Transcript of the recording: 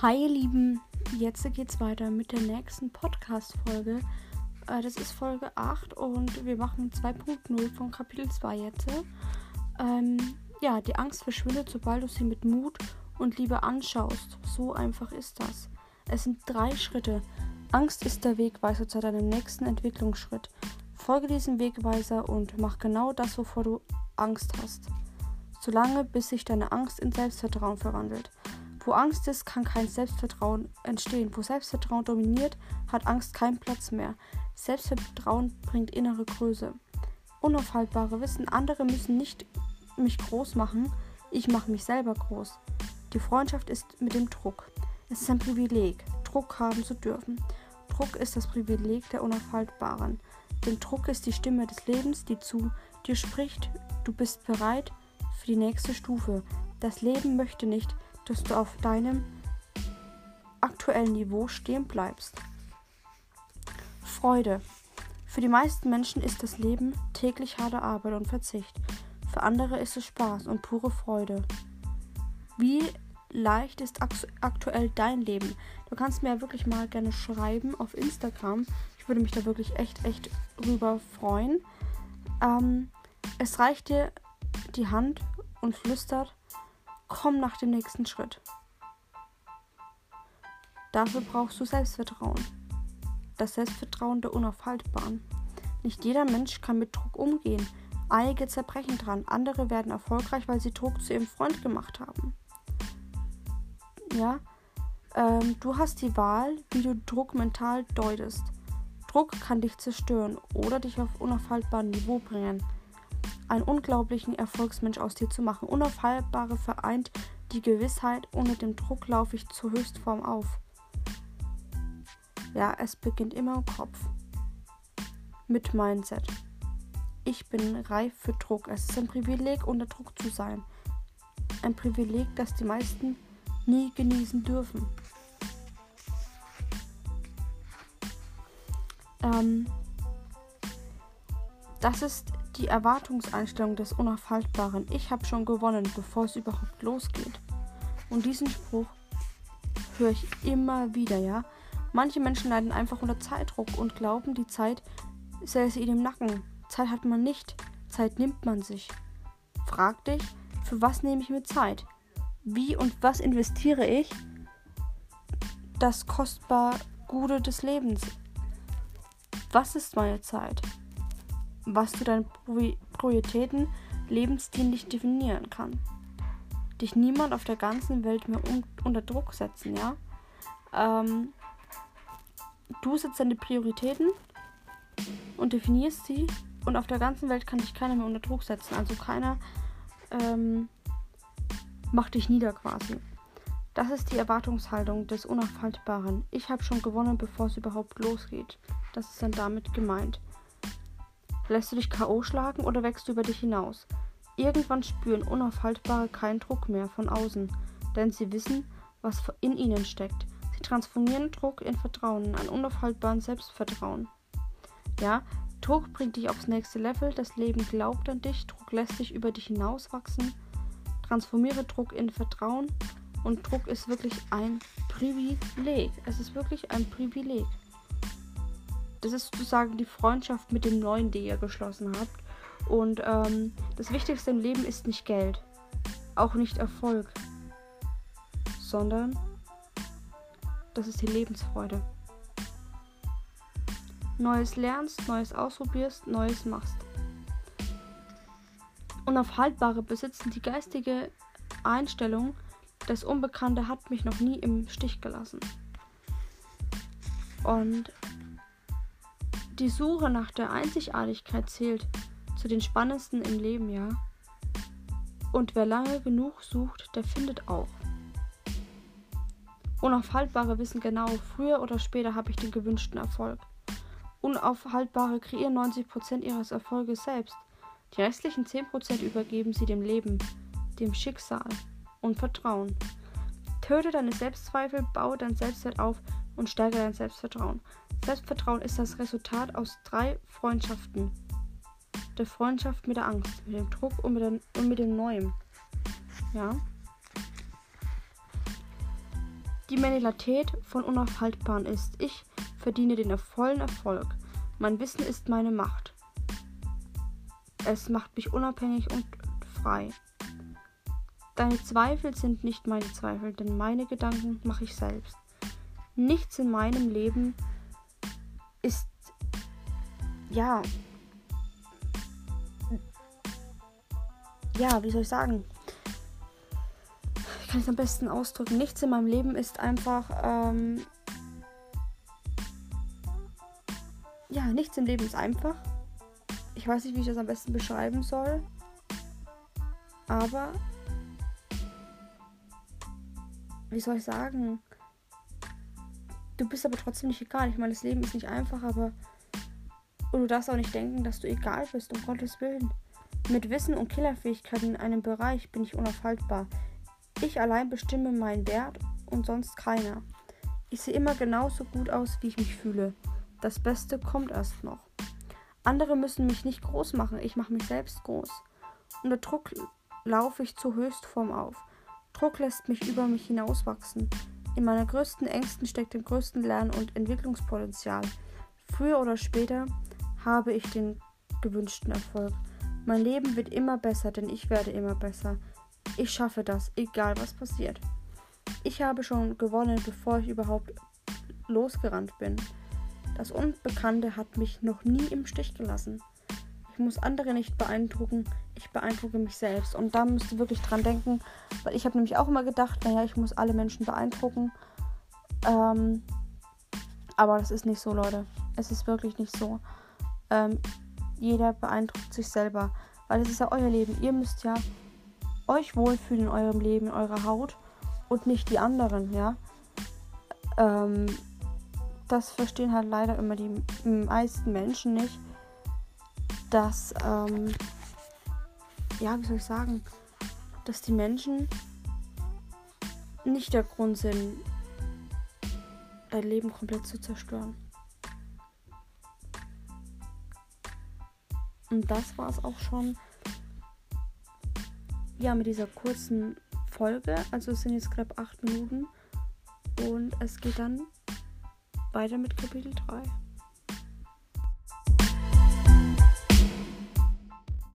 Hi ihr Lieben, jetzt geht's weiter mit der nächsten Podcast-Folge. Äh, das ist Folge 8 und wir machen 2.0 von Kapitel 2 jetzt. Ähm, ja, die Angst verschwindet, sobald du sie mit Mut und Liebe anschaust. So einfach ist das. Es sind drei Schritte. Angst ist der Wegweiser zu deinem nächsten Entwicklungsschritt. Folge diesem Wegweiser und mach genau das, wovor du Angst hast. Solange bis sich deine Angst in Selbstvertrauen verwandelt. Wo Angst ist, kann kein Selbstvertrauen entstehen. Wo Selbstvertrauen dominiert, hat Angst keinen Platz mehr. Selbstvertrauen bringt innere Größe. Unaufhaltbare Wissen, andere müssen nicht mich groß machen, ich mache mich selber groß. Die Freundschaft ist mit dem Druck. Es ist ein Privileg, Druck haben zu dürfen. Druck ist das Privileg der Unaufhaltbaren. Denn Druck ist die Stimme des Lebens, die zu dir spricht. Du bist bereit für die nächste Stufe. Das Leben möchte nicht, dass du auf deinem aktuellen Niveau stehen bleibst. Freude. Für die meisten Menschen ist das Leben täglich harte Arbeit und Verzicht. Für andere ist es Spaß und pure Freude. Wie leicht ist aktuell dein Leben? Du kannst mir ja wirklich mal gerne schreiben auf Instagram. Ich würde mich da wirklich echt, echt rüber freuen. Ähm, es reicht dir die Hand und flüstert, Komm nach dem nächsten Schritt. Dafür brauchst du Selbstvertrauen. Das Selbstvertrauen der Unaufhaltbaren. Nicht jeder Mensch kann mit Druck umgehen. Einige zerbrechen dran, andere werden erfolgreich, weil sie Druck zu ihrem Freund gemacht haben. Ja, ähm, du hast die Wahl, wie du Druck mental deutest. Druck kann dich zerstören oder dich auf unaufhaltbaren Niveau bringen einen unglaublichen Erfolgsmensch aus dir zu machen. Unaufhaltbare vereint die Gewissheit, ohne den Druck laufe ich zur Höchstform auf. Ja, es beginnt immer im Kopf. Mit Mindset. Ich bin reif für Druck. Es ist ein Privileg, unter Druck zu sein. Ein Privileg, das die meisten nie genießen dürfen. Ähm, das ist die Erwartungseinstellung des Unaufhaltbaren. Ich habe schon gewonnen, bevor es überhaupt losgeht. Und diesen Spruch höre ich immer wieder, ja. Manche Menschen leiden einfach unter Zeitdruck und glauben, die Zeit säße ihnen im Nacken. Zeit hat man nicht, Zeit nimmt man sich. Frag dich, für was nehme ich mir Zeit? Wie und was investiere ich? Das kostbar Gute des Lebens. Was ist meine Zeit? Was du deinen Prioritäten lebensdienlich definieren kann. Dich niemand auf der ganzen Welt mehr un unter Druck setzen, ja? Ähm, du setzt deine Prioritäten und definierst sie und auf der ganzen Welt kann dich keiner mehr unter Druck setzen. Also keiner ähm, macht dich nieder quasi. Das ist die Erwartungshaltung des Unaufhaltbaren. Ich habe schon gewonnen, bevor es überhaupt losgeht. Das ist dann damit gemeint. Lässt du dich K.O. schlagen oder wächst du über dich hinaus? Irgendwann spüren Unaufhaltbare keinen Druck mehr von außen, denn sie wissen, was in ihnen steckt. Sie transformieren Druck in Vertrauen, ein unaufhaltbaren Selbstvertrauen. Ja, Druck bringt dich aufs nächste Level, das Leben glaubt an dich, Druck lässt dich über dich hinauswachsen. Transformiere Druck in Vertrauen und Druck ist wirklich ein Privileg. Es ist wirklich ein Privileg. Das ist sozusagen die Freundschaft mit dem Neuen, die ihr geschlossen habt. Und ähm, das Wichtigste im Leben ist nicht Geld, auch nicht Erfolg, sondern das ist die Lebensfreude. Neues lernst, Neues ausprobierst, Neues machst. Unaufhaltbare besitzen die geistige Einstellung, das Unbekannte hat mich noch nie im Stich gelassen. Und die Suche nach der Einzigartigkeit zählt zu den spannendsten im Leben, ja. Und wer lange genug sucht, der findet auch. Unaufhaltbare wissen genau, früher oder später habe ich den gewünschten Erfolg. Unaufhaltbare kreieren 90% ihres Erfolges selbst. Die restlichen 10% übergeben sie dem Leben, dem Schicksal und Vertrauen. Töte deine Selbstzweifel, baue dein Selbstwert auf und steigere dein Selbstvertrauen. Selbstvertrauen ist das Resultat aus drei Freundschaften. Der Freundschaft mit der Angst, mit dem Druck und mit, dem, und mit dem Neuen. Ja. Die Mentalität von Unaufhaltbaren ist, ich verdiene den vollen Erfolg. Mein Wissen ist meine Macht. Es macht mich unabhängig und frei. Deine Zweifel sind nicht meine Zweifel, denn meine Gedanken mache ich selbst. Nichts in meinem Leben ist ja ja, wie soll ich sagen? Ich kann es am besten ausdrücken. Nichts in meinem Leben ist einfach ähm, ja, nichts im Leben ist einfach. Ich weiß nicht, wie ich das am besten beschreiben soll. Aber wie soll ich sagen? Du bist aber trotzdem nicht egal. Ich meine, das Leben ist nicht einfach, aber. Und du darfst auch nicht denken, dass du egal bist, um Gottes Willen. Mit Wissen und Killerfähigkeiten in einem Bereich bin ich unaufhaltbar. Ich allein bestimme meinen Wert und sonst keiner. Ich sehe immer genauso gut aus, wie ich mich fühle. Das Beste kommt erst noch. Andere müssen mich nicht groß machen, ich mache mich selbst groß. Unter Druck laufe ich zur Höchstform auf. Druck lässt mich über mich hinauswachsen. In meiner größten Ängsten steckt dem größten Lern- und Entwicklungspotenzial. Früher oder später habe ich den gewünschten Erfolg. Mein Leben wird immer besser, denn ich werde immer besser. Ich schaffe das, egal was passiert. Ich habe schon gewonnen, bevor ich überhaupt losgerannt bin. Das Unbekannte hat mich noch nie im Stich gelassen. Muss andere nicht beeindrucken, ich beeindrucke mich selbst. Und da müsst ihr wirklich dran denken, weil ich habe nämlich auch immer gedacht, naja, ich muss alle Menschen beeindrucken. Ähm, aber das ist nicht so, Leute. Es ist wirklich nicht so. Ähm, jeder beeindruckt sich selber, weil es ist ja euer Leben. Ihr müsst ja euch wohlfühlen in eurem Leben, in eurer Haut und nicht die anderen, ja. Ähm, das verstehen halt leider immer die meisten Menschen nicht, dass, ähm, ja, wie soll ich sagen, dass die Menschen nicht der Grund sind, dein Leben komplett zu zerstören. Und das war es auch schon. Ja, mit dieser kurzen Folge. Also es sind jetzt knapp 8 Minuten. Und es geht dann weiter mit Kapitel 3.